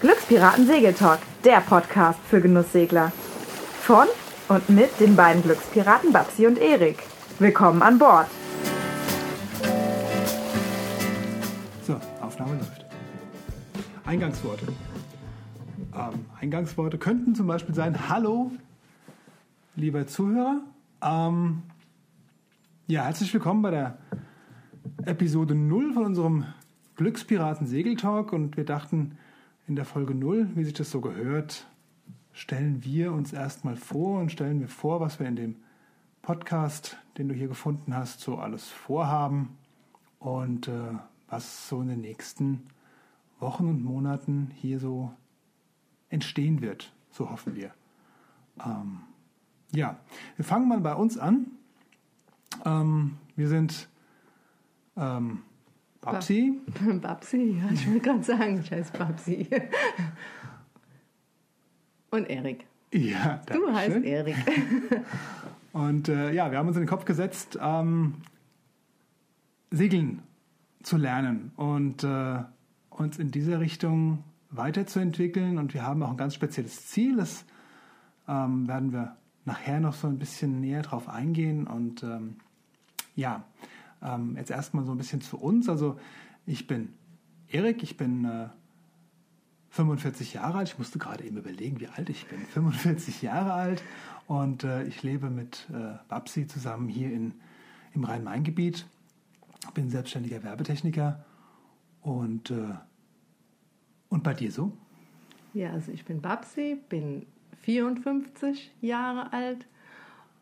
Glückspiraten Segeltalk, der Podcast für Genusssegler. Von und mit den beiden Glückspiraten Babsi und Erik. Willkommen an Bord. So, Aufnahme läuft. Eingangsworte. Ähm, Eingangsworte könnten zum Beispiel sein: Hallo, lieber Zuhörer. Ähm, ja, herzlich willkommen bei der Episode 0 von unserem Glückspiraten Segeltalk. Und wir dachten, in der Folge 0, wie sich das so gehört, stellen wir uns erstmal vor und stellen wir vor, was wir in dem Podcast, den du hier gefunden hast, so alles vorhaben und äh, was so in den nächsten Wochen und Monaten hier so entstehen wird. So hoffen wir. Ähm, ja, wir fangen mal bei uns an. Ähm, wir sind ähm, Babsi. Babsi, ja, ich will gerade sagen, ich heiße Babsi. Und Erik. Ja, Du heißt schön. Erik. Und äh, ja, wir haben uns in den Kopf gesetzt, ähm, segeln zu lernen und äh, uns in dieser Richtung weiterzuentwickeln. Und wir haben auch ein ganz spezielles Ziel. Das ähm, werden wir nachher noch so ein bisschen näher drauf eingehen. Und ähm, ja, ähm, jetzt erstmal so ein bisschen zu uns. Also ich bin Erik, ich bin äh, 45 Jahre alt. Ich musste gerade eben überlegen, wie alt ich bin. 45 Jahre alt und äh, ich lebe mit äh, Babsi zusammen hier in, im Rhein-Main-Gebiet. Bin selbstständiger Werbetechniker und, äh, und bei dir so? Ja, also ich bin Babsi, bin 54 Jahre alt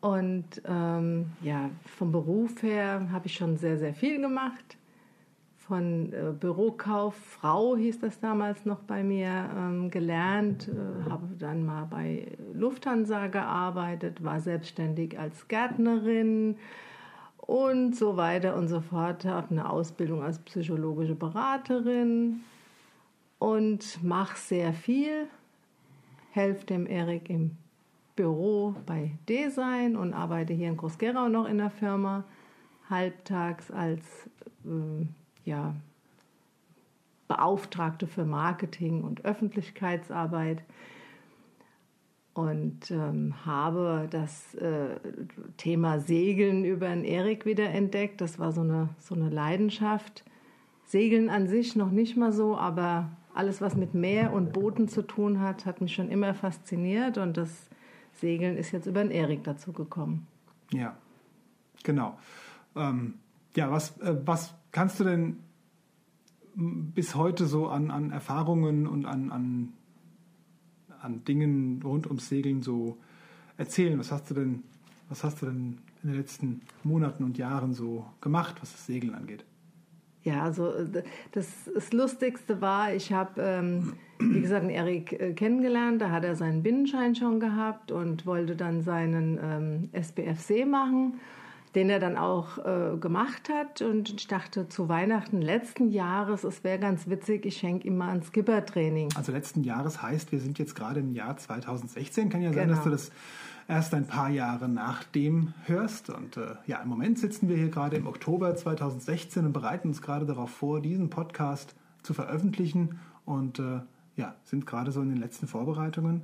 und ähm, ja, vom Beruf her habe ich schon sehr, sehr viel gemacht. Von äh, Bürokauffrau hieß das damals noch bei mir, ähm, gelernt, äh, habe dann mal bei Lufthansa gearbeitet, war selbstständig als Gärtnerin und so weiter und so fort. Habe eine Ausbildung als psychologische Beraterin und mache sehr viel. Helfe dem Erik im Büro bei Design und arbeite hier in Groß-Gerau noch in der Firma, halbtags als äh, ja, Beauftragte für Marketing und Öffentlichkeitsarbeit und ähm, habe das äh, Thema Segeln über den Erik wieder entdeckt. Das war so eine, so eine Leidenschaft. Segeln an sich noch nicht mal so, aber alles, was mit Meer und Booten zu tun hat, hat mich schon immer fasziniert und das Segeln ist jetzt über den Erik dazu gekommen. Ja, genau. Ähm, ja, was, äh, was kannst du denn bis heute so an, an Erfahrungen und an, an, an Dingen rund ums Segeln so erzählen? Was hast du denn, was hast du denn in den letzten Monaten und Jahren so gemacht, was das Segeln angeht? Ja, also das, das Lustigste war, ich habe, ähm, wie gesagt, einen Erik äh, kennengelernt, da hat er seinen Binnenschein schon gehabt und wollte dann seinen ähm, SBFC machen, den er dann auch äh, gemacht hat. Und ich dachte zu Weihnachten letzten Jahres, es wäre ganz witzig, ich schenke ihm mal ein Skipper-Training. Also letzten Jahres heißt, wir sind jetzt gerade im Jahr 2016. Kann ja sein, Genau. dass du das erst ein paar Jahre nachdem hörst. Und äh, ja, im Moment sitzen wir hier gerade im Oktober 2016 und bereiten uns gerade darauf vor, diesen Podcast zu veröffentlichen und äh, ja, sind gerade so in den letzten Vorbereitungen.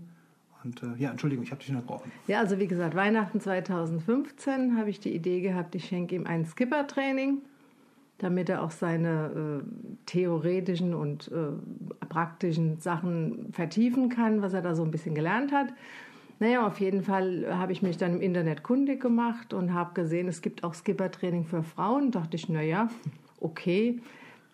Und äh, ja, Entschuldigung, ich habe dich unterbrochen. Ja, also wie gesagt, Weihnachten 2015 habe ich die Idee gehabt, ich schenke ihm ein Skipper-Training, damit er auch seine äh, theoretischen und äh, praktischen Sachen vertiefen kann, was er da so ein bisschen gelernt hat. Naja, auf jeden Fall habe ich mich dann im Internet kundig gemacht und habe gesehen, es gibt auch Skipper-Training für Frauen. Dachte ich, naja, okay,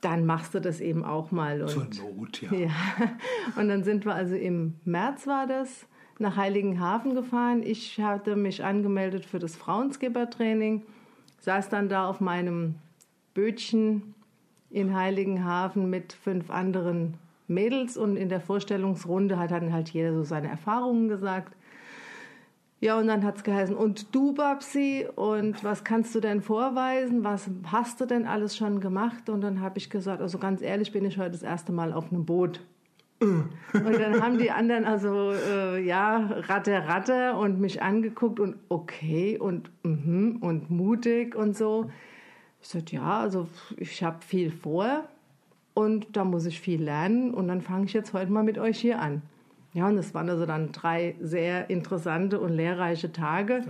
dann machst du das eben auch mal. Und Zur Not, ja. ja, und dann sind wir also im März war das nach Heiligenhafen gefahren. Ich hatte mich angemeldet für das Frauenskipper-Training, saß dann da auf meinem Bötchen in Heiligenhafen mit fünf anderen Mädels und in der Vorstellungsrunde hat dann halt jeder so seine Erfahrungen gesagt. Ja, und dann hat es geheißen, und du, Babsi, und was kannst du denn vorweisen? Was hast du denn alles schon gemacht? Und dann habe ich gesagt, also ganz ehrlich, bin ich heute das erste Mal auf einem Boot. Und dann haben die anderen also, äh, ja, Ratte, Ratte und mich angeguckt und okay und, mhm, und mutig und so. Ich sagte, ja, also ich habe viel vor. Und da muss ich viel lernen und dann fange ich jetzt heute mal mit euch hier an. Ja, und es waren also dann drei sehr interessante und lehrreiche Tage,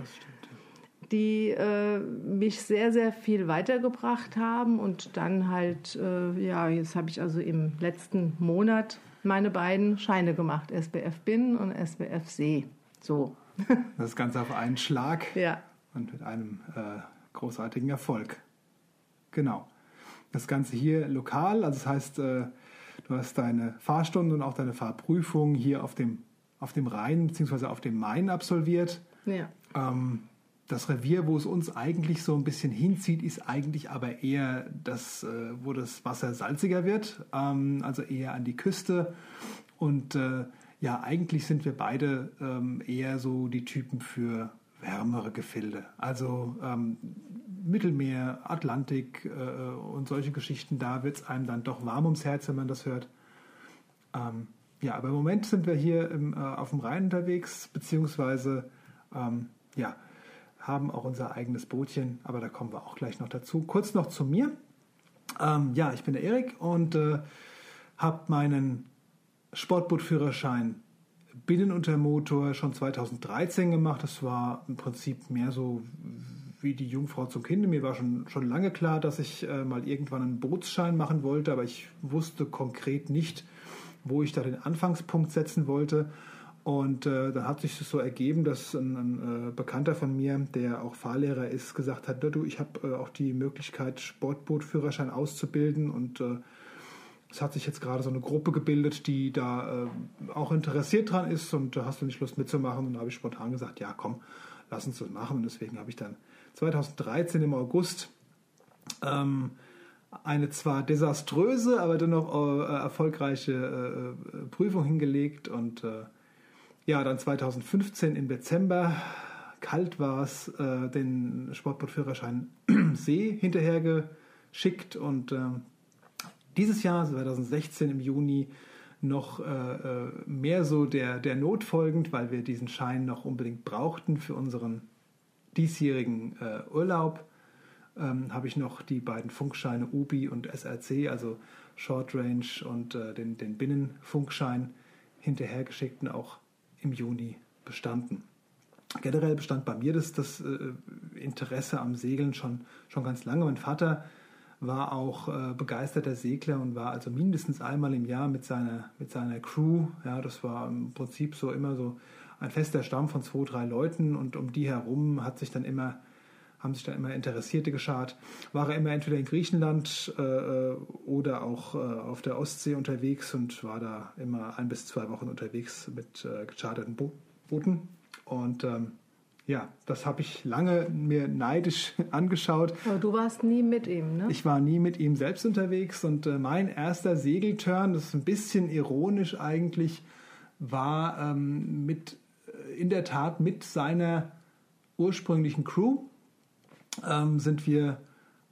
die äh, mich sehr, sehr viel weitergebracht haben. Und dann halt, äh, ja, jetzt habe ich also im letzten Monat meine beiden Scheine gemacht, SBF Bin und SBF See. So, Das Ganze auf einen Schlag ja. und mit einem äh, großartigen Erfolg. Genau. Das Ganze hier lokal, also das heißt, äh, du hast deine Fahrstunde und auch deine Fahrprüfung hier auf dem, auf dem Rhein bzw. auf dem Main absolviert. Ja. Ähm, das Revier, wo es uns eigentlich so ein bisschen hinzieht, ist eigentlich aber eher das, äh, wo das Wasser salziger wird, ähm, also eher an die Küste. Und äh, ja, eigentlich sind wir beide ähm, eher so die Typen für wärmere Gefilde. Also ähm, Mittelmeer, Atlantik äh, und solche Geschichten, da wird es einem dann doch warm ums Herz, wenn man das hört. Ähm, ja, aber im Moment sind wir hier im, äh, auf dem Rhein unterwegs, beziehungsweise ähm, ja, haben auch unser eigenes Bootchen, aber da kommen wir auch gleich noch dazu. Kurz noch zu mir. Ähm, ja, ich bin der Erik und äh, habe meinen Sportbootführerschein Binnenuntermotor schon 2013 gemacht. Das war im Prinzip mehr so wie die Jungfrau zum Kinde. Mir war schon, schon lange klar, dass ich äh, mal irgendwann einen Bootsschein machen wollte, aber ich wusste konkret nicht, wo ich da den Anfangspunkt setzen wollte. Und äh, dann hat sich das so ergeben, dass ein, ein äh, Bekannter von mir, der auch Fahrlehrer ist, gesagt hat, "Na du, ich habe äh, auch die Möglichkeit, Sportbootführerschein auszubilden und äh, es hat sich jetzt gerade so eine Gruppe gebildet, die da äh, auch interessiert dran ist und da hast du nicht Lust mitzumachen. Und da habe ich spontan gesagt, ja komm, lass uns das machen. Und deswegen habe ich dann 2013 im August ähm, eine zwar desaströse, aber dennoch äh, erfolgreiche äh, äh, Prüfung hingelegt und äh, ja, dann 2015 im Dezember, kalt war es, äh, den Sportbootführerschein See hinterhergeschickt und ähm, dieses Jahr, 2016 im Juni, noch äh, äh, mehr so der, der Not folgend, weil wir diesen Schein noch unbedingt brauchten für unseren diesjährigen äh, Urlaub, ähm, habe ich noch die beiden Funkscheine UBI und SRC, also Short Range und äh, den, den Binnenfunkschein hinterhergeschickt und auch im Juni bestanden. Generell bestand bei mir das, das äh, Interesse am Segeln schon, schon ganz lange. Mein Vater war auch äh, begeisterter Segler und war also mindestens einmal im Jahr mit seiner, mit seiner Crew. Ja, das war im Prinzip so immer so ein fester Stamm von zwei, drei Leuten und um die herum hat sich dann immer, haben sich dann immer Interessierte geschart. War er immer entweder in Griechenland äh, oder auch äh, auf der Ostsee unterwegs und war da immer ein bis zwei Wochen unterwegs mit äh, gecharterten Bo Booten. Und ähm, ja, das habe ich lange mir neidisch angeschaut. Aber du warst nie mit ihm, ne? Ich war nie mit ihm selbst unterwegs und äh, mein erster Segelturn, das ist ein bisschen ironisch eigentlich, war ähm, mit äh, in der Tat mit seiner ursprünglichen Crew ähm, sind wir,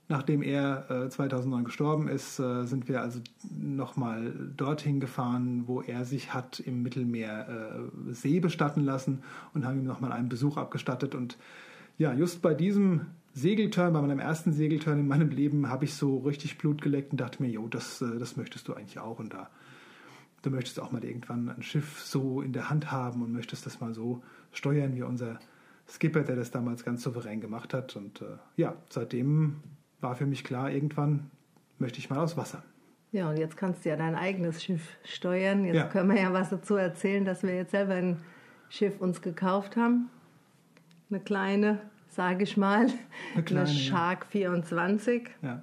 nachdem er äh, 2009 gestorben ist, äh, sind wir also nochmal dorthin gefahren, wo er sich hat im Mittelmeer äh, See bestatten lassen und haben ihm nochmal einen Besuch abgestattet. Und ja, just bei diesem Segelturn, bei meinem ersten Segelturn in meinem Leben, habe ich so richtig Blut geleckt und dachte mir, jo, das, äh, das möchtest du eigentlich auch. Und da du möchtest auch mal irgendwann ein Schiff so in der Hand haben und möchtest das mal so steuern wie unser Skipper, der das damals ganz souverän gemacht hat. Und äh, ja, seitdem war für mich klar, irgendwann möchte ich mal aus Wasser. Ja, und jetzt kannst du ja dein eigenes Schiff steuern. Jetzt Ja. können wir ja was dazu erzählen, dass wir jetzt selber ein Schiff uns gekauft haben. Eine kleine, sage ich mal, Eine kleine, ja. Shark 24. Ja.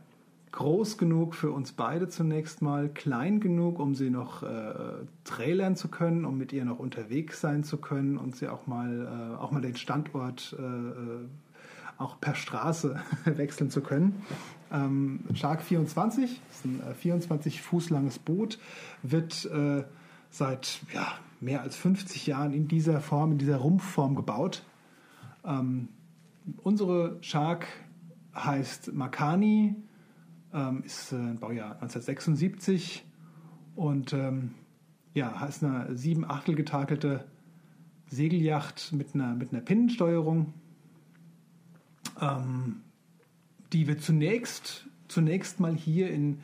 Groß genug für uns beide zunächst mal, klein genug, um sie noch äh, trailern zu können, um mit ihr noch unterwegs sein zu können und sie auch mal, äh, auch mal den Standort äh, äh, auch per Straße wechseln zu können. Ähm, Shark 24, das ist ein äh, 24 Fuß langes Boot, wird äh, seit ja, mehr als 50 Jahren in dieser Form, in dieser Rumpfform gebaut. Ähm, unsere Shark heißt Makani, ähm, ist äh, ein Baujahr 1976 und ähm, ja, ist eine sieben Achtel getakelte Segelyacht mit einer, mit einer Pinnensteuerung. Ähm, die wir zunächst, zunächst mal hier in,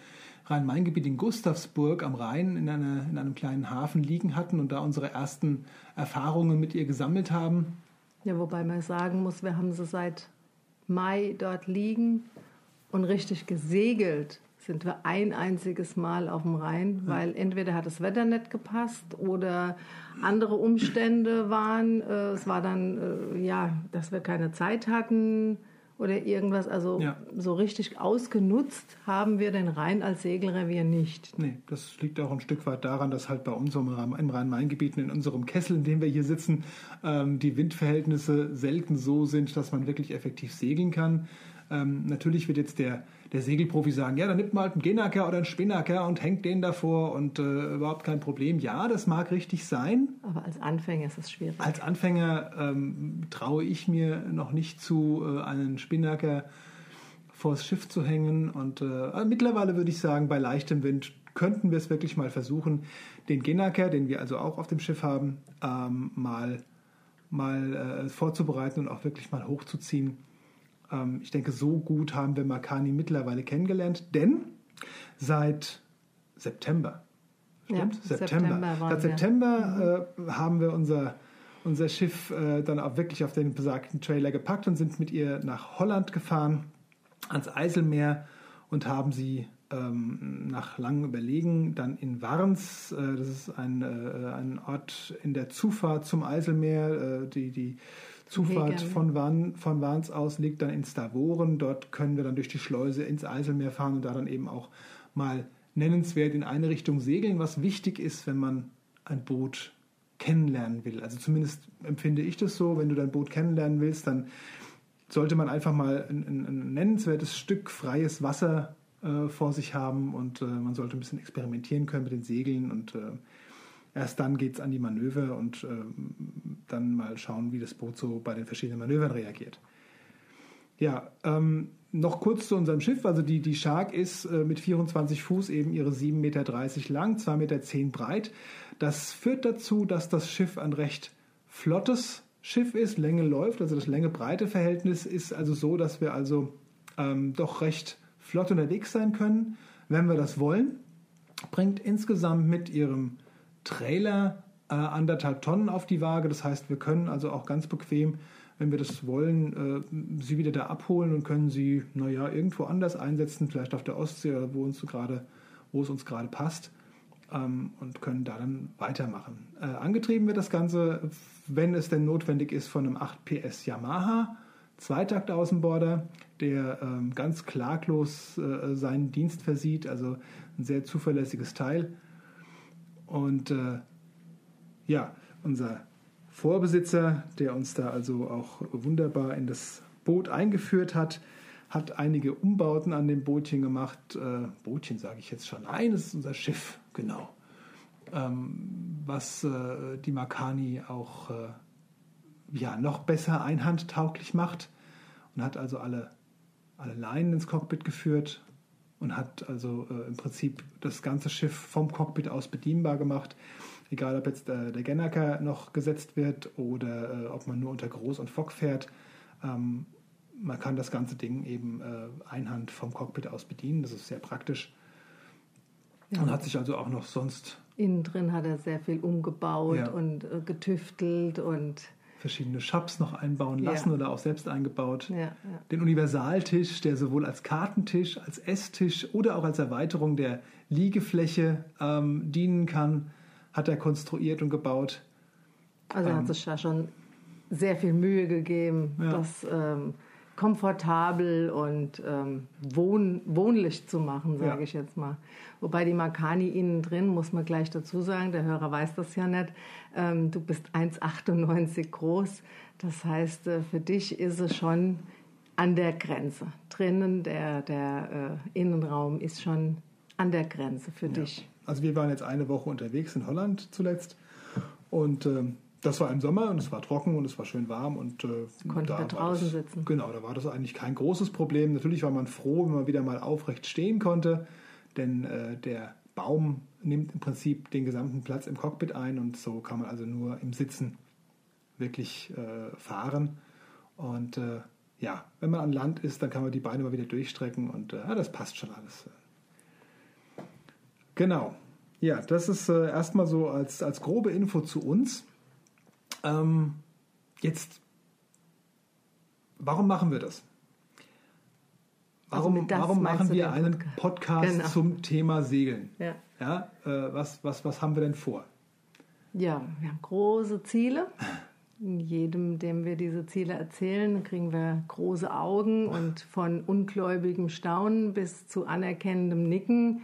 Rhein-Main-Gebiet in Gustavsburg am Rhein in, einer, in einem kleinen Hafen liegen hatten und da unsere ersten Erfahrungen mit ihr gesammelt haben. Ja, wobei man sagen muss, wir haben sie seit Mai dort liegen und richtig gesegelt sind wir ein einziges Mal auf dem Rhein, weil entweder hat das Wetter nicht gepasst oder andere Umstände waren. Äh, es war dann, äh, ja, dass wir keine Zeit hatten oder irgendwas. Also Ja. so richtig ausgenutzt haben wir den Rhein als Segelrevier nicht. Nee, das liegt auch ein Stück weit daran, dass halt bei uns im Rhein- im Rhein-Main-Gebiet, in unserem Kessel, in dem wir hier sitzen, ähm, die Windverhältnisse selten so sind, dass man wirklich effektiv segeln kann. Ähm, natürlich wird jetzt der, der Segelprofi sagen, ja, dann nimmt man halt einen Genacker oder einen Spinnaker und hängt den davor und äh, überhaupt kein Problem. Ja, das mag richtig sein. Aber als Anfänger ist es schwierig. Als Anfänger ähm, traue ich mir noch nicht zu, äh, einen Spinnaker vors Schiff zu hängen. Und äh, aber mittlerweile würde ich sagen, bei leichtem Wind könnten wir es wirklich mal versuchen, den Genaker, den wir also auch auf dem Schiff haben, ähm, mal, mal äh, vorzubereiten und auch wirklich mal hochzuziehen. Ähm, ich denke, so gut haben wir Makani mittlerweile kennengelernt, denn seit September, Ja, stimmt? September waren Seit wir. September äh, haben wir unser, unser Schiff äh, dann auch wirklich auf den besagten Trailer gepackt und sind mit ihr nach Holland gefahren, ans Eiselmeer und haben sie ähm, nach langem Überlegen dann in Warns, äh, das ist ein, äh, ein Ort in der Zufahrt zum Eiselmeer, äh, die, die Zufahrt Wegen. von, Warn, von Warns aus liegt dann in Stavoren. Dort können wir dann durch die Schleuse ins Eiselmeer fahren und da dann eben auch mal nennenswert in eine Richtung segeln, was wichtig ist, wenn man ein Boot kennenlernen will. Also zumindest empfinde ich das so, wenn du dein Boot kennenlernen willst, dann sollte man einfach mal ein, ein, ein nennenswertes Stück freies Wasser äh, vor sich haben und äh, man sollte ein bisschen experimentieren können mit den Segeln und äh, erst dann geht es an die Manöver und ähm, dann mal schauen, wie das Boot so bei den verschiedenen Manövern reagiert. Ja, ähm, noch kurz zu unserem Schiff. Also die, die Shark ist äh, mit 24 Fuß eben ihre 7,30 Meter lang, 2,10 Meter breit. Das führt dazu, dass das Schiff ein recht flottes Schiff ist, Länge läuft. Also das Länge-Breite-Verhältnis ist also so, dass wir also ähm, doch recht flott unterwegs sein können, wenn wir das wollen. Bringt insgesamt mit ihrem Trailer äh, anderthalb Tonnen auf die Waage. Das heißt, wir können also auch ganz bequem, wenn wir das wollen, äh, sie wieder da abholen und können sie, naja, irgendwo anders einsetzen, vielleicht auf der Ostsee oder wo, uns so gerade, wo es uns gerade passt. Ähm, und können da dann weitermachen. Äh, angetrieben wird das Ganze, wenn es denn notwendig ist, von einem 8 PS Yamaha. Zweitakt-Außenborder, der ähm, ganz klaglos äh, seinen Dienst versieht, also ein sehr zuverlässiges Teil. Und äh, ja, unser Vorbesitzer, der uns da also auch wunderbar in das Boot eingeführt hat, hat einige Umbauten an dem Bootchen gemacht. Äh, Bootchen sage ich jetzt schon. Nein, es ist unser Schiff, genau. Ähm, was äh, die Makani auch äh, ja, noch besser einhandtauglich macht und hat also alle, alle Leinen ins Cockpit geführt und hat also äh, im Prinzip das ganze Schiff vom Cockpit aus bedienbar gemacht. Egal, ob jetzt äh, der Gennaker noch gesetzt wird oder äh, ob man nur unter Groß und Fock fährt. Ähm, man kann das ganze Ding eben äh, einhand vom Cockpit aus bedienen. Das ist sehr praktisch. Und hat sich also auch noch sonst Innen drin hat er sehr viel umgebaut Ja. und äh, getüftelt und verschiedene Shops noch einbauen lassen Ja. oder auch selbst eingebaut. ja, ja. Den Universaltisch, der sowohl als Kartentisch, als Esstisch oder auch als Erweiterung der Liegefläche ähm, dienen kann, hat er konstruiert und gebaut. Also Ähm. hat sich da schon sehr viel Mühe gegeben, Ja. das ähm, komfortabel und ähm, wohn wohnlich zu machen, sage Ja. ich jetzt mal. Wobei die Makani innen drin, muss man gleich dazu sagen, der Hörer weiß das ja nicht, ähm, du bist 1,98 groß. Das heißt, äh, für dich ist es schon an der Grenze. Drinnen, der, der äh, Innenraum ist schon an der Grenze für dich. Also wir waren jetzt eine Woche unterwegs in Holland zuletzt und ähm, das war im Sommer und es war trocken und es war schön warm und äh, Konnten wir war draußen das, sitzen. Genau, da war das eigentlich kein großes Problem. Natürlich war man froh, wenn man wieder mal aufrecht stehen konnte, denn äh, der Baum nimmt im Prinzip den gesamten Platz im Cockpit ein und so kann man also nur im Sitzen wirklich äh, fahren. Und äh, ja, wenn man an Land ist, dann kann man die Beine mal wieder durchstrecken und äh, ja, das passt schon alles. Genau. Ja, das ist äh, erstmal so als, als grobe Info zu uns. Ähm, jetzt, warum machen wir das? Warum, Also das warum machen wir einen Podcast? Podcast Genau. zum Thema Segeln? Ja. Ja, äh, was, was, was haben wir denn vor? Ja, wir haben große Ziele. Jedem, dem wir diese Ziele erzählen, kriegen wir große Augen und von ungläubigem Staunen bis zu anerkennendem Nicken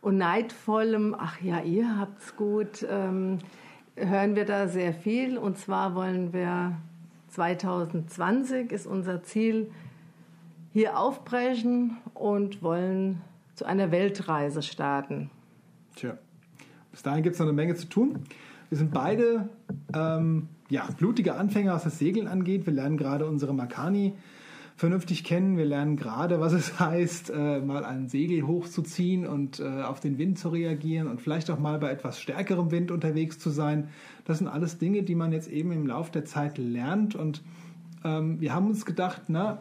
und neidvollem, ach ja, ihr habt's gut, ähm, hören wir da sehr viel. Und zwar wollen wir 2020 ist unser Ziel, hier aufbrechen und wollen zu einer Weltreise starten. Tja, bis dahin gibt es noch eine Menge zu tun. Wir sind beide ähm, ja, blutige Anfänger, was das Segeln angeht. Wir lernen gerade unsere Makani vernünftig kennen. Wir lernen gerade, was es heißt, äh, mal ein Segel hochzuziehen und äh, auf den Wind zu reagieren und vielleicht auch mal bei etwas stärkerem Wind unterwegs zu sein. Das sind alles Dinge, die man jetzt eben im Laufe der Zeit lernt. Und ähm, wir haben uns gedacht, na,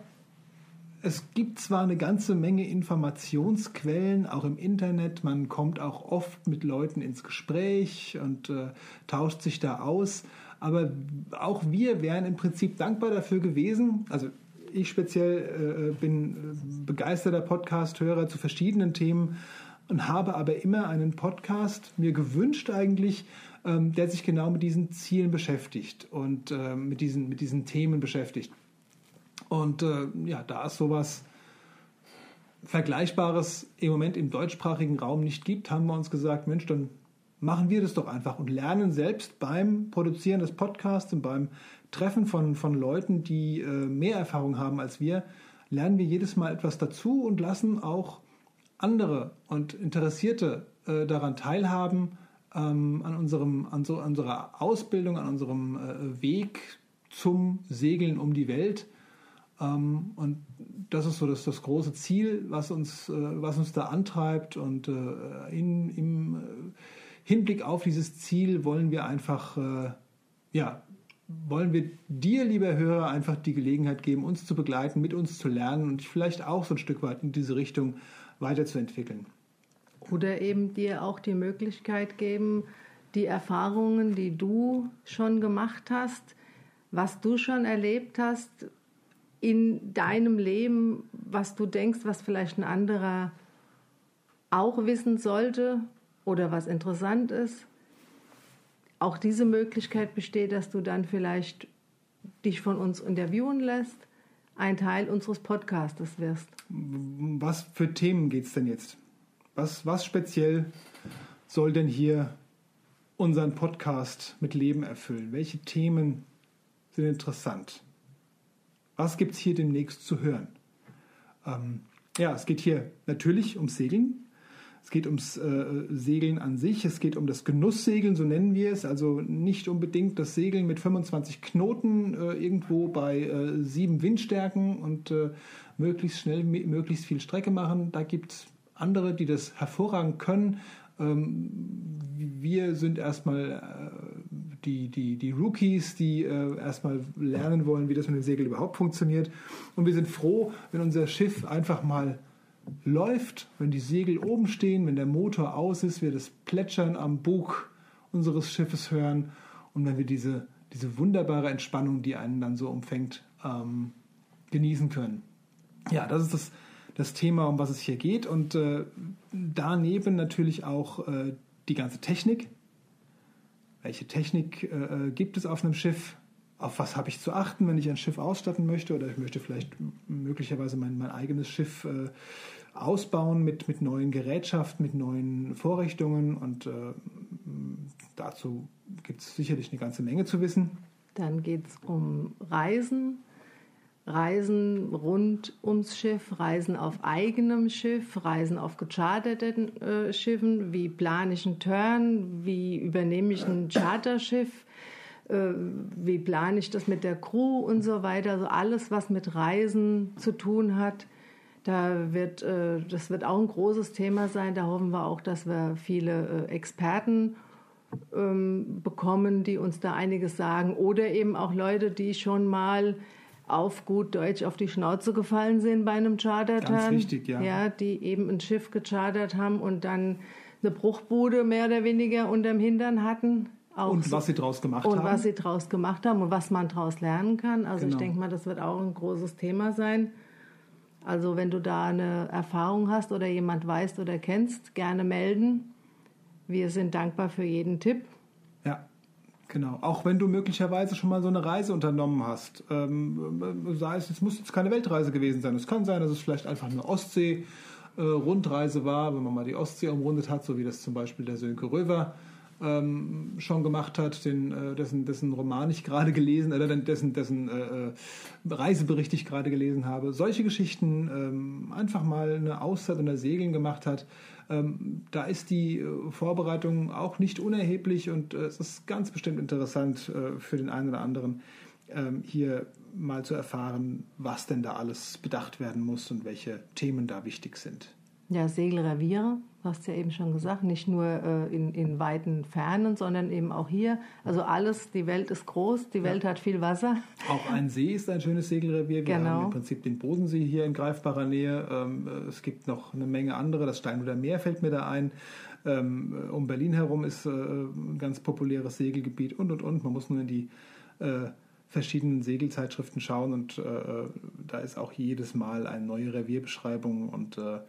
es gibt zwar eine ganze Menge Informationsquellen, auch im Internet, man kommt auch oft mit Leuten ins Gespräch und äh, tauscht sich da aus, aber auch wir wären im Prinzip dankbar dafür gewesen, also ich speziell äh, bin äh, begeisterter Podcast-Hörer zu verschiedenen Themen und habe aber immer einen Podcast mir gewünscht eigentlich, ähm, der sich genau mit diesen Zielen beschäftigt und äh, mit, diesen, mit diesen Themen beschäftigt. Und äh, ja, da es sowas Vergleichbares im Moment im deutschsprachigen Raum nicht gibt, haben wir uns gesagt, Mensch, dann machen wir das doch einfach und lernen selbst beim Produzieren des Podcasts und beim Treffen von, von Leuten, die äh, mehr Erfahrung haben als wir, lernen wir jedes Mal etwas dazu und lassen auch andere und Interessierte äh, daran teilhaben, ähm, an, unserem, an so, unserer Ausbildung, an unserem äh, Weg zum Segeln um die Welt. Ähm, und das ist so das, das große Ziel, was uns, äh, was uns da antreibt. Und äh, in, im äh, Hinblick auf dieses Ziel wollen wir einfach, äh, ja, wollen wir dir, lieber Hörer, einfach die Gelegenheit geben, uns zu begleiten, mit uns zu lernen und dich vielleicht auch so ein Stück weit in diese Richtung weiterzuentwickeln. Oder eben dir auch die Möglichkeit geben, die Erfahrungen, die du schon gemacht hast, was du schon erlebt hast in deinem Leben, was du denkst, was vielleicht ein anderer auch wissen sollte oder was interessant ist. Auch diese Möglichkeit besteht, dass du dann vielleicht dich von uns interviewen lässt, ein Teil unseres Podcastes wirst. Was für Themen geht es denn jetzt? Was, was speziell soll denn hier unseren Podcast mit Leben erfüllen? Welche Themen sind interessant? Was gibt es hier demnächst zu hören? Ähm, ja, es geht hier natürlich ums Segeln. Es geht ums äh, Segeln an sich. Es geht um das Genusssegeln, so nennen wir es. Also nicht unbedingt das Segeln mit 25 Knoten äh, irgendwo bei äh, sieben Windstärken und äh, möglichst schnell, möglichst viel Strecke machen. Da gibt es andere, die das hervorragend können. Ähm, wir sind erstmal äh, die, die, die Rookies, die äh, erstmal lernen wollen, wie das mit dem Segel überhaupt funktioniert. Und wir sind froh, wenn unser Schiff einfach mal läuft, wenn die Segel oben stehen, wenn der Motor aus ist, wir das Plätschern am Bug unseres Schiffes hören und wenn wir diese, diese wunderbare Entspannung, die einen dann so umfängt, ähm, genießen können. Ja, das ist das, das Thema, um was es hier geht. Und äh, daneben natürlich auch äh, die ganze Technik. Welche Technik äh, gibt es auf einem Schiff? Auf was habe ich zu achten, wenn ich ein Schiff ausstatten möchte? Oder ich möchte vielleicht möglicherweise mein, mein eigenes Schiff äh, ausbauen mit, mit neuen Gerätschaften, mit neuen Vorrichtungen. Und äh, dazu gibt es sicherlich eine ganze Menge zu wissen. Dann geht es um Reisen, Reisen rund ums Schiff, Reisen auf eigenem Schiff, Reisen auf gecharterten äh, Schiffen. Wie plane ich einen Turn? Wie übernehme ich ein Charterschiff? Äh, wie plane ich das mit der Crew und so weiter? Also alles, was mit Reisen zu tun hat. Da wird, äh, das wird auch ein großes Thema sein. Da hoffen wir auch, dass wir viele äh, Experten ähm, bekommen, die uns da einiges sagen. Oder eben auch Leute, die schon mal auf gut Deutsch auf die Schnauze gefallen sind bei einem Charterturn. Ganz wichtig, ja. Ja, die eben ein Schiff gechartert haben und dann eine Bruchbude mehr oder weniger unterm Hintern hatten. Auch Und was sie draus gemacht und haben. was sie draus gemacht haben und was man draus lernen kann. Also ich Genau. denke mal, das wird auch ein großes Thema sein. Also wenn du da eine Erfahrung hast oder jemand weißt oder kennst, gerne melden. Wir sind dankbar für jeden Tipp. Ja, genau. Auch wenn du möglicherweise schon mal so eine Reise unternommen hast. Ähm, sei es, es muss jetzt keine Weltreise gewesen sein. Es kann sein, dass es vielleicht einfach eine Ostsee-Rundreise war, wenn man mal die Ostsee umrundet hat, so wie das zum Beispiel der Sönke Röver ähm, schon gemacht hat, den, äh, dessen, dessen Roman ich gerade gelesen, oder dessen, dessen äh, äh, Reisebericht ich gerade gelesen habe. Solche Geschichten, ähm, einfach mal eine Auszeit unter Segeln gemacht hat, ähm, da ist die äh, Vorbereitung auch nicht unerheblich und äh, es ist ganz bestimmt interessant äh, für den einen oder anderen, ähm, hier mal zu erfahren, was denn da alles bedacht werden muss und welche Themen da wichtig sind. Ja, Segelreviere, du hast ja eben schon gesagt, nicht nur äh, in, in weiten Fernen, sondern eben auch hier. Also alles, die Welt ist groß, die Welt hat viel Wasser. Auch ein See ist ein schönes Segelrevier. Wir Genau. haben im Prinzip den Bodensee hier in greifbarer Nähe. Ähm, äh, Es gibt noch eine Menge andere. Das Steinhuder Meer fällt mir da ein. Ähm, äh, Um Berlin herum ist äh, ein ganz populäres Segelgebiet und und und. Man muss nur in die äh, verschiedenen Segelzeitschriften schauen und äh, da ist auch jedes Mal eine neue Revierbeschreibung und äh,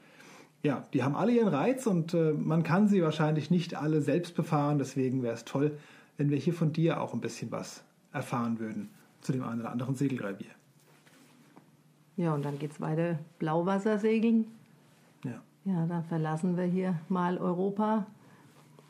ja, die haben alle ihren Reiz und äh, man kann sie wahrscheinlich nicht alle selbst befahren. Deswegen wäre es toll, wenn wir hier von dir auch ein bisschen was erfahren würden zu dem einen oder anderen Segelrevier. Ja, und dann geht's weiter Blauwassersegeln. Ja. Ja, dann verlassen wir hier mal Europa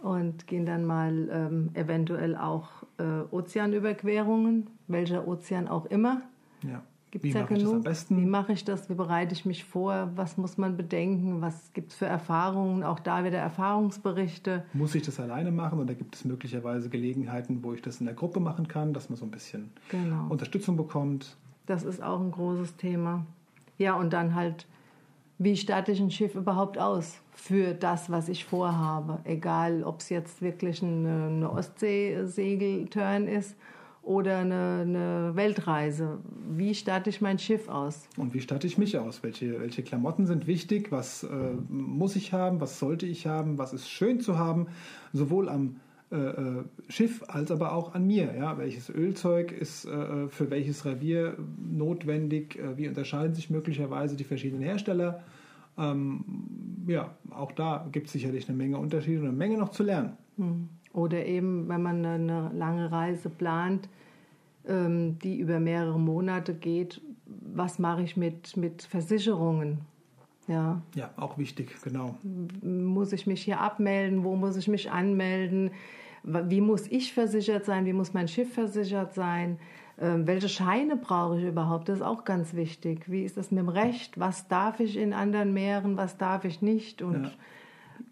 und gehen dann mal ähm, eventuell auch äh, Ozeanüberquerungen, welcher Ozean auch immer. ja. Gibt's Wie ja mache ich das am besten? Wie mache ich das? Wie bereite ich mich vor? Was muss man bedenken? Was gibt es für Erfahrungen? Auch da wieder Erfahrungsberichte. Muss ich das alleine machen oder gibt es möglicherweise Gelegenheiten, wo ich das in der Gruppe machen kann, dass man so ein bisschen Genau. Unterstützung bekommt? Das ist auch ein großes Thema. Ja, und dann halt, wie statte ich ein Schiff überhaupt aus für das, was ich vorhabe? Egal, ob es jetzt wirklich eine, eine Ostsee-Segelturn ist oder eine, eine Weltreise. Wie statte ich mein Schiff aus? Und wie statte ich mich aus? Welche, welche Klamotten sind wichtig? Was äh, muss ich haben? Was sollte ich haben? Was ist schön zu haben? Sowohl am äh, äh, Schiff als aber auch an mir. Ja? Welches Ölzeug ist äh, für welches Revier notwendig? Äh, wie unterscheiden sich möglicherweise die verschiedenen Hersteller? Ähm, ja, auch da gibt es sicherlich eine Menge Unterschiede und eine Menge noch zu lernen. Oder eben, wenn man eine lange Reise plant, ähm, die über mehrere Monate geht, was mache ich mit, mit Versicherungen? Ja, Ja, auch wichtig, genau. muss ich mich hier abmelden? Wo muss ich mich anmelden? Wie muss ich versichert sein? Wie muss mein Schiff versichert sein? Ähm, welche Scheine brauche ich überhaupt? Das ist auch ganz wichtig. Wie ist das mit dem Recht? Was darf ich in anderen Meeren? Was darf ich nicht? Und ja,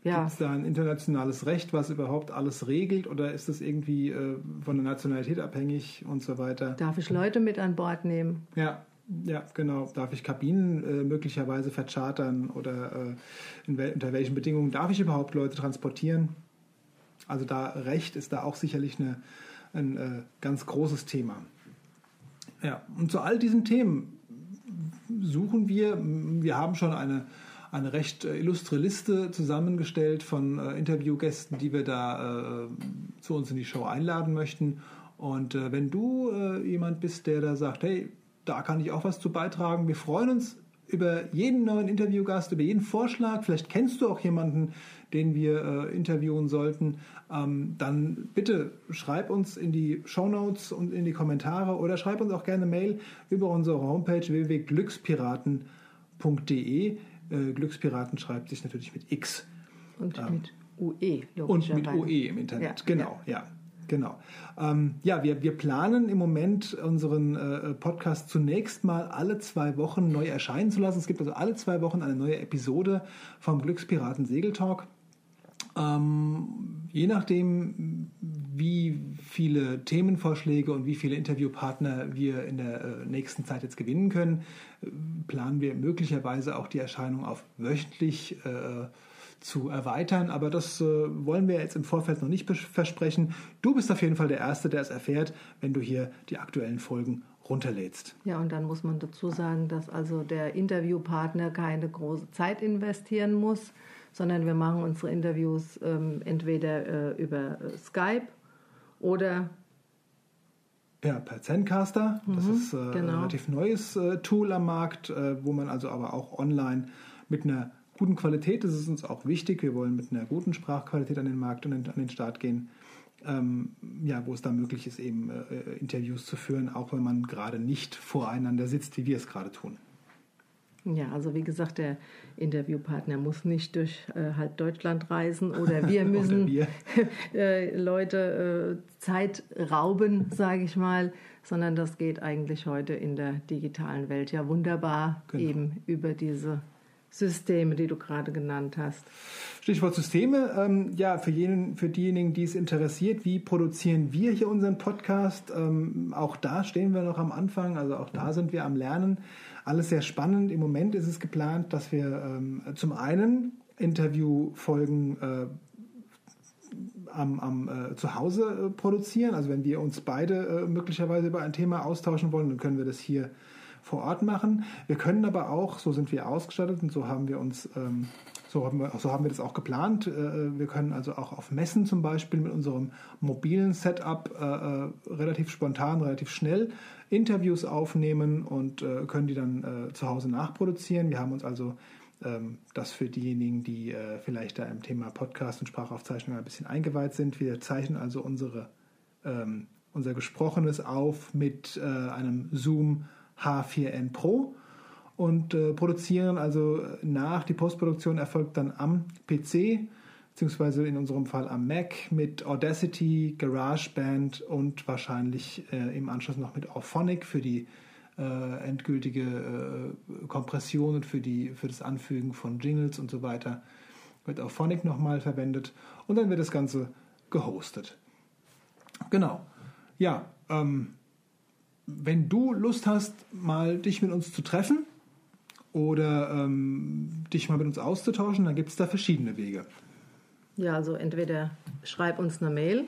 Gibt es da ein internationales Recht, was überhaupt alles regelt oder ist das irgendwie äh, von der Nationalität abhängig und so weiter? darf ich Leute mit an Bord nehmen? Ja, ja, genau. Darf ich Kabinen äh, möglicherweise verchartern oder äh, wel unter welchen Bedingungen darf ich überhaupt Leute transportieren? Also da Recht ist da auch sicherlich eine, ein äh, ganz großes Thema. Ja, und zu all diesen Themen suchen wir, wir haben schon eine, eine recht äh, illustre Liste zusammengestellt von äh, Interviewgästen, die wir da äh, zu uns in die Show einladen möchten. Und wenn du jemand bist, der da sagt, hey, da kann ich auch was zu beitragen, wir freuen uns über jeden neuen Interviewgast, über jeden Vorschlag. Vielleicht kennst du auch jemanden, den wir äh, interviewen sollten. Ähm, dann bitte schreib uns in die Shownotes und in die Kommentare oder schreib uns auch gerne Mail über unsere Homepage www.glückspiraten.de. Äh, Glückspiraten schreibt sich natürlich mit X Und mit UE, und mit. OE im Internet. Ja, genau, ja. Genau. Ähm, ja, wir, wir planen im Moment unseren äh, Podcast zunächst mal alle zwei Wochen neu erscheinen zu lassen. Es gibt also alle zwei Wochen eine neue Episode vom Glückspiraten Segeltalk. Ähm, je nachdem, wie viele Themenvorschläge und wie viele Interviewpartner wir in der äh, nächsten Zeit jetzt gewinnen können, äh, planen wir möglicherweise auch die Erscheinung auf wöchentlich äh, zu erweitern. Aber das äh, wollen wir jetzt im Vorfeld noch nicht versprechen. Du bist auf jeden Fall der Erste, der es erfährt, wenn du hier die aktuellen Folgen runterlädst. Ja, und dann muss man dazu sagen, dass also der Interviewpartner keine große Zeit investieren muss, sondern wir machen unsere Interviews ähm, entweder äh, über äh, Skype oder ja, per Zencaster. Das Mhm, ist äh, ein genau. relativ neues äh, Tool am Markt, äh, wo man also aber auch online mit einer guten Qualität, das ist uns auch wichtig, wir wollen mit einer guten Sprachqualität an den Markt und an den Start gehen, ähm, ja, wo es da möglich ist, eben äh, Interviews zu führen, auch wenn man gerade nicht voreinander sitzt, wie wir es gerade tun. Ja, also wie gesagt, der Interviewpartner muss nicht durch äh, halb Deutschland reisen oder wir müssen wir. äh, Leute äh, Zeit rauben, sage ich mal, sondern das geht eigentlich heute in der digitalen Welt ja wunderbar Genau. eben über diese Systeme, die du gerade genannt hast. Stichwort Systeme. Ähm, ja, für, jenen, für diejenigen, die es interessiert, wie produzieren wir hier unseren Podcast? Ähm, auch da stehen wir noch am Anfang, also auch da sind wir am Lernen. Alles sehr spannend. Im Moment ist es geplant, dass wir ähm, zum einen Interviewfolgen äh, am, am äh, zu Hause äh, produzieren. Also wenn wir uns beide äh, möglicherweise über ein Thema austauschen wollen, dann können wir das hier vor Ort machen. Wir können aber auch, so sind wir ausgestattet und so haben wir uns, ähm, so haben wir, so haben wir das auch geplant. Äh, wir können also auch auf Messen zum Beispiel mit unserem mobilen Setup äh, äh, relativ spontan, relativ schnell Interviews aufnehmen und äh, können die dann äh, zu Hause nachproduzieren. Wir haben uns also ähm, das für diejenigen, die äh, vielleicht da im Thema Podcast und Sprachaufzeichnung ein bisschen eingeweiht sind. Wir zeichnen also unsere, ähm, unser Gesprochenes auf mit äh, einem Zoom H4n Pro und äh, produzieren also nach. Die Postproduktion erfolgt dann am PC, beziehungsweise in unserem Fall am Mac mit Audacity, GarageBand und wahrscheinlich äh, im Anschluss noch mit Auphonic für die äh, endgültige äh, Kompression und für, die, für das Anfügen von Jingles und so weiter. Wird Auphonic nochmal verwendet und dann wird das Ganze gehostet. Genau. Ja, ähm, wenn du Lust hast, mal dich mit uns zu treffen oder ähm, dich mal mit uns auszutauschen, dann gibt es da verschiedene Wege. Ja, also entweder schreib uns eine Mail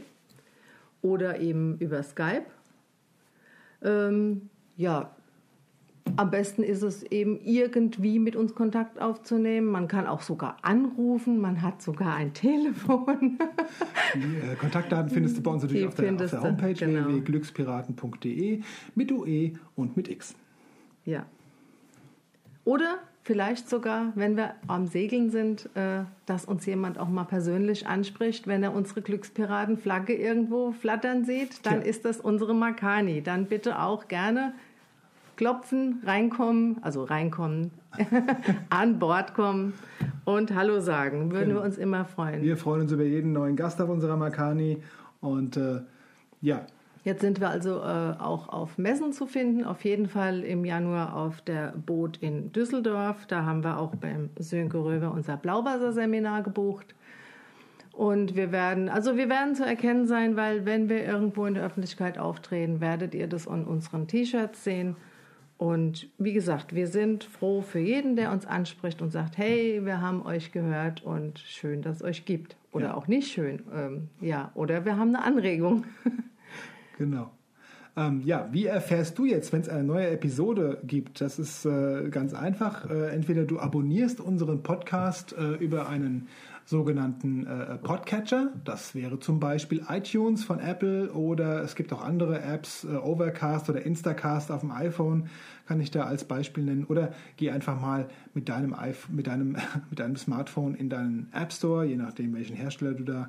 oder eben über Skype. Ähm, ja, am besten ist es eben irgendwie mit uns Kontakt aufzunehmen. Man kann auch sogar anrufen, man hat sogar ein Telefon. Die äh, Kontaktdaten findest du bei uns natürlich auf der, auf der Homepage genau. www.glückspiraten.de mit UE und mit X. ja. Oder vielleicht sogar, wenn wir am Segeln sind, äh, dass uns jemand auch mal persönlich anspricht, wenn er unsere Glückspiratenflagge irgendwo flattern sieht, dann Ja. ist das unsere Makani. Dann bitte auch gerne klopfen, reinkommen, also reinkommen, an Bord kommen und Hallo sagen. Würden Genau. wir uns immer freuen. Wir freuen uns über jeden neuen Gast auf unserer Makani und äh, ja, Jetzt sind wir also äh, auch auf Messen zu finden. Auf jeden Fall im Januar auf der Boot in Düsseldorf. Da haben wir auch beim Sönke Röver unser Blauwasserseminar gebucht. Und wir werden, also wir werden zu erkennen sein, weil wenn wir irgendwo in der Öffentlichkeit auftreten, werdet ihr das an unseren T-Shirts sehen. Und wie gesagt, wir sind froh für jeden, der uns anspricht und sagt, hey, wir haben euch gehört und schön, dass es euch gibt. Oder Ja. auch nicht schön. Ähm, ja, oder wir haben eine Anregung. Genau. Ähm, ja, wie erfährst du jetzt, wenn es eine neue Episode gibt? Das ist äh, ganz einfach. Äh, entweder du abonnierst unseren Podcast äh, über einen sogenannten äh, Podcatcher. Das wäre zum Beispiel iTunes von Apple oder es gibt auch andere Apps, äh, Overcast oder Instacast auf dem iPhone kann ich da als Beispiel nennen. Oder geh einfach mal mit deinem, mit deinem, mit deinem Smartphone in deinen App Store, je nachdem welchen Hersteller du da äh,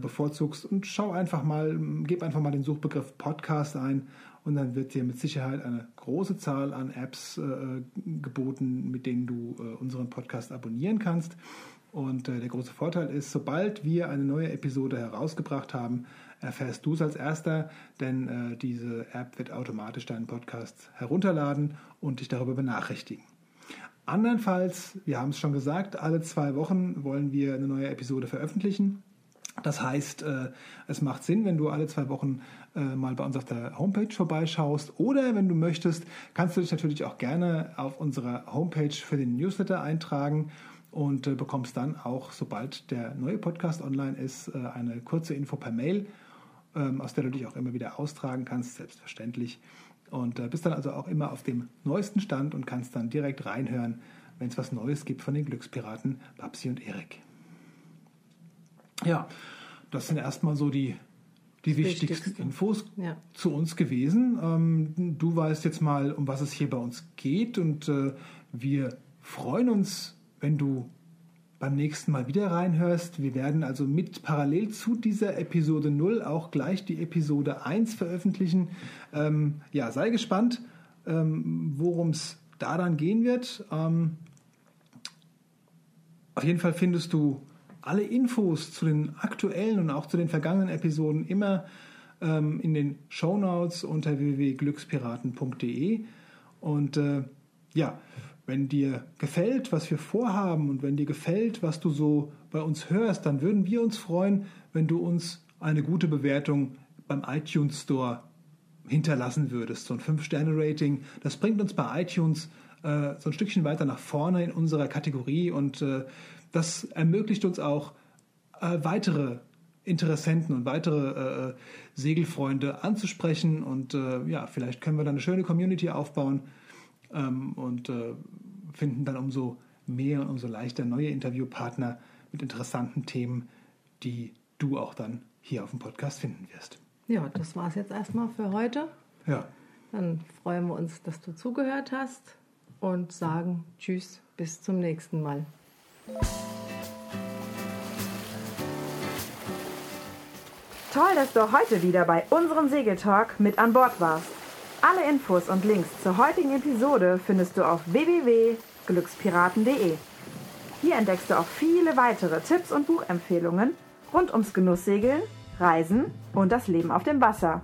bevorzugst und schau einfach mal, gib einfach mal den Suchbegriff Podcast ein und dann wird dir mit Sicherheit eine große Zahl an Apps äh, geboten, mit denen du äh, unseren Podcast abonnieren kannst. Und äh, der große Vorteil ist, sobald wir eine neue Episode herausgebracht haben, erfährst du es als erster, denn äh, diese App wird automatisch deinen Podcast herunterladen und dich darüber benachrichtigen. Andernfalls, wir haben es schon gesagt, alle zwei Wochen wollen wir eine neue Episode veröffentlichen. Das heißt, äh, es macht Sinn, wenn du alle zwei Wochen äh, mal bei uns auf der Homepage vorbeischaust. Oder wenn du möchtest, kannst du dich natürlich auch gerne auf unserer Homepage für den Newsletter eintragen und äh, bekommst dann auch, sobald der neue Podcast online ist, eine kurze Info per Mail, ähm, aus der du dich auch immer wieder austragen kannst, selbstverständlich. Und bist dann also auch immer auf dem neuesten Stand und kannst dann direkt reinhören, wenn es was Neues gibt von den Glückspiraten Babsi und Erik. Ja, das sind erstmal so die, die wichtigsten Wichtigste. Infos Ja. zu uns gewesen. Ähm, du weißt jetzt mal, um was es hier bei uns geht und äh, wir freuen uns, wenn du beim nächsten Mal wieder reinhörst. Wir werden also mit parallel zu dieser Episode 0 auch gleich die Episode 1 veröffentlichen. Ähm, ja, sei gespannt, ähm, worum es da dann gehen wird. Ähm, auf jeden Fall findest du alle Infos zu den aktuellen und auch zu den vergangenen Episoden immer ähm, in den Shownotes unter www.glückspiraten.de. Und äh, ja, wenn dir gefällt, was wir vorhaben und wenn dir gefällt, was du so bei uns hörst, dann würden wir uns freuen, wenn du uns eine gute Bewertung beim iTunes Store hinterlassen würdest. So ein 5-Sterne-Rating, das bringt uns bei iTunes äh, so ein Stückchen weiter nach vorne in unserer Kategorie und äh, das ermöglicht uns auch äh, weitere Interessenten und weitere äh, Segelfreunde anzusprechen und äh, ja, vielleicht können wir dann eine schöne Community aufbauen ähm, und äh, finden dann umso mehr und umso leichter neue Interviewpartner mit interessanten Themen, die du auch dann hier auf dem Podcast finden wirst. Ja, das war es jetzt erstmal für heute. Ja, Dann freuen wir uns, dass du zugehört hast und sagen Tschüss, bis zum nächsten Mal. Toll, dass du heute wieder bei unserem Segeltalk mit an Bord warst. Alle Infos und Links zur heutigen Episode findest du auf www.glückspiraten.de. Hier entdeckst du auch viele weitere Tipps und Buchempfehlungen rund ums Genusssegeln, Reisen und das Leben auf dem Wasser.